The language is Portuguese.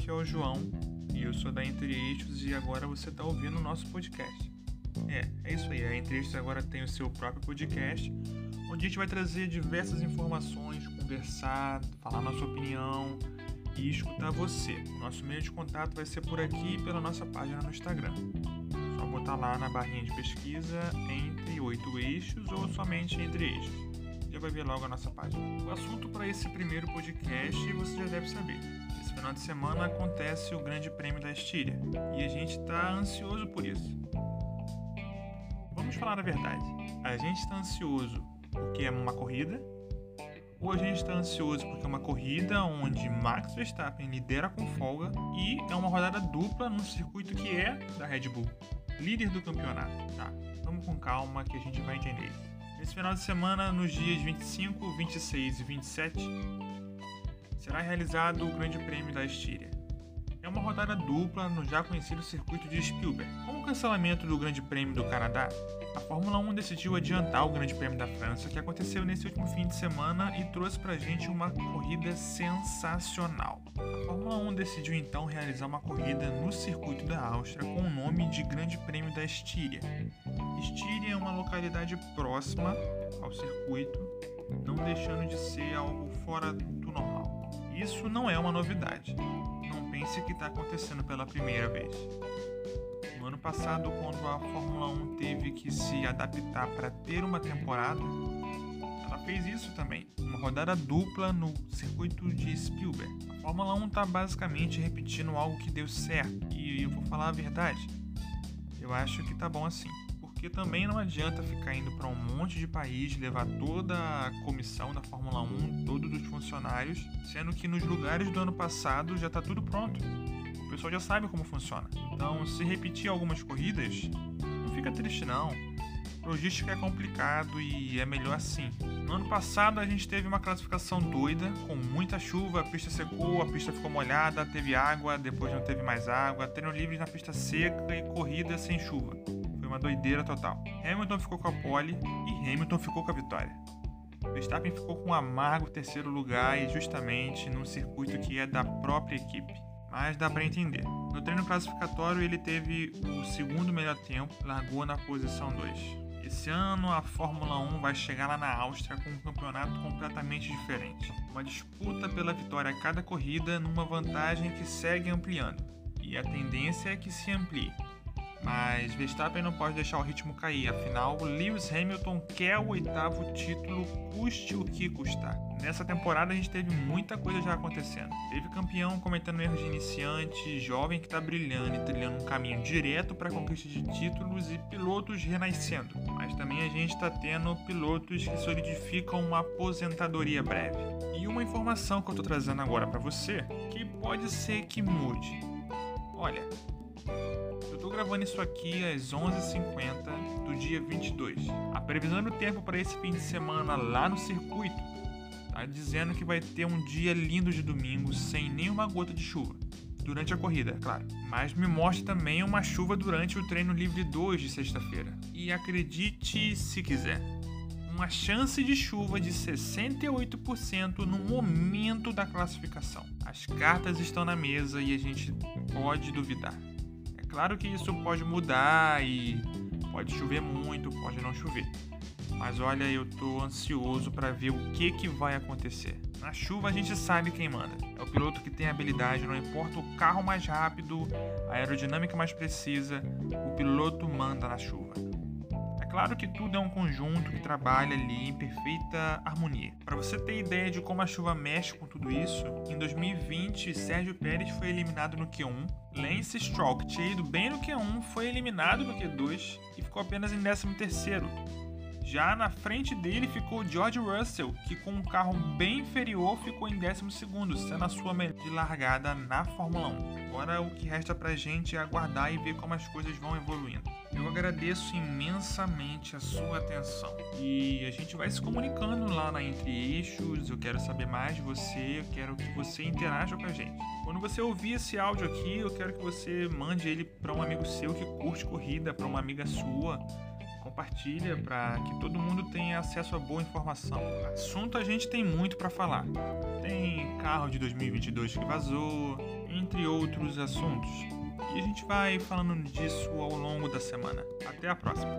aqui é o João e eu sou da Entre Eixos e agora você está ouvindo o nosso podcast. É, é isso aí, a Entre Eixos agora tem o seu próprio podcast, onde a gente vai trazer diversas informações, conversar, falar nossa opinião e escutar você. Nosso meio de contato vai ser por aqui pela nossa página no Instagram. Só botar lá na barrinha de pesquisa Entre Oito Eixos ou somente Entre Eixos vai ver logo a nossa página. O assunto para esse primeiro podcast você já deve saber. Esse final de semana acontece o Grande Prêmio da Estíria e a gente está ansioso por isso. Vamos falar a verdade. A gente está ansioso porque é uma corrida ou a gente está ansioso porque é uma corrida onde Max Verstappen lidera com folga e é uma rodada dupla num circuito que é da Red Bull, líder do campeonato. Tá, vamos com calma que a gente vai entender. Nesse final de semana, nos dias 25, 26 e 27, será realizado o Grande Prêmio da Estíria. É uma rodada dupla no já conhecido circuito de Spielberg. Com o cancelamento do Grande Prêmio do Canadá, a Fórmula 1 decidiu adiantar o Grande Prêmio da França, que aconteceu nesse último fim de semana e trouxe pra gente uma corrida sensacional. A Fórmula 1 decidiu então realizar uma corrida no circuito da Áustria com o nome de Grande Prêmio da Estíria. Estíria é uma localidade próxima ao circuito, não deixando de ser algo fora do normal. Isso não é uma novidade. Pense que está acontecendo pela primeira vez. No ano passado, quando a Fórmula 1 teve que se adaptar para ter uma temporada, ela fez isso também, uma rodada dupla no circuito de Spielberg. A Fórmula 1 está basicamente repetindo algo que deu certo, e eu vou falar a verdade, eu acho que tá bom assim. Porque também não adianta ficar indo para um monte de país, levar toda a comissão da Fórmula 1, todos os funcionários, sendo que nos lugares do ano passado já está tudo pronto o pessoal já sabe como funciona. Então, se repetir algumas corridas, não fica triste não. Logística é complicado e é melhor assim. No ano passado a gente teve uma classificação doida, com muita chuva, a pista secou, a pista ficou molhada, teve água, depois não teve mais água, treino livre na pista seca e corrida sem chuva. Uma doideira total. Hamilton ficou com a pole e Hamilton ficou com a vitória. Verstappen ficou com um amargo terceiro lugar e justamente num circuito que é da própria equipe mas dá para entender. No treino classificatório, ele teve o segundo melhor tempo, largou na posição 2. Esse ano a Fórmula 1 vai chegar lá na Áustria com um campeonato completamente diferente. Uma disputa pela vitória a cada corrida numa vantagem que segue ampliando. E a tendência é que se amplie. Mas Verstappen não pode deixar o ritmo cair, afinal, Lewis Hamilton quer o oitavo título, custe o que custar. Nessa temporada a gente teve muita coisa já acontecendo. Teve campeão cometendo erros de iniciante, jovem que está brilhando e trilhando um caminho direto para a conquista de títulos e pilotos renascendo. Mas também a gente está tendo pilotos que solidificam uma aposentadoria breve. E uma informação que eu estou trazendo agora para você que pode ser que mude. Olha, Estou gravando isso aqui às 11h50 do dia 22. A previsão do tempo para esse fim de semana lá no circuito tá dizendo que vai ter um dia lindo de domingo sem nenhuma gota de chuva. Durante a corrida, é claro. Mas me mostra também uma chuva durante o treino livre 2 de sexta-feira. E acredite se quiser, uma chance de chuva de 68% no momento da classificação. As cartas estão na mesa e a gente pode duvidar. Claro que isso pode mudar e pode chover muito, pode não chover. Mas olha, eu tô ansioso para ver o que que vai acontecer. Na chuva a gente sabe quem manda. É o piloto que tem habilidade, não importa o carro mais rápido, a aerodinâmica mais precisa, o piloto manda na chuva. Claro que tudo é um conjunto que trabalha ali em perfeita harmonia. Para você ter ideia de como a chuva mexe com tudo isso, em 2020 Sérgio Pérez foi eliminado no Q1 Lance Stroll, que tinha ido bem no Q1, foi eliminado no Q2 e ficou apenas em 13º. Já na frente dele ficou George Russell, que com um carro bem inferior ficou em 12º, sendo a sua melhor de largada na Fórmula 1. Agora o que resta pra gente é aguardar e ver como as coisas vão evoluindo. Eu agradeço imensamente a sua atenção. E a gente vai se comunicando lá na Entre Eixos. Eu quero saber mais de você, eu quero que você interaja com a gente. Quando você ouvir esse áudio aqui, eu quero que você mande ele para um amigo seu que curte corrida, para uma amiga sua compartilha para que todo mundo tenha acesso a boa informação. Assunto a gente tem muito para falar. Tem carro de 2022 que vazou, entre outros assuntos. E a gente vai falando disso ao longo da semana. Até a próxima!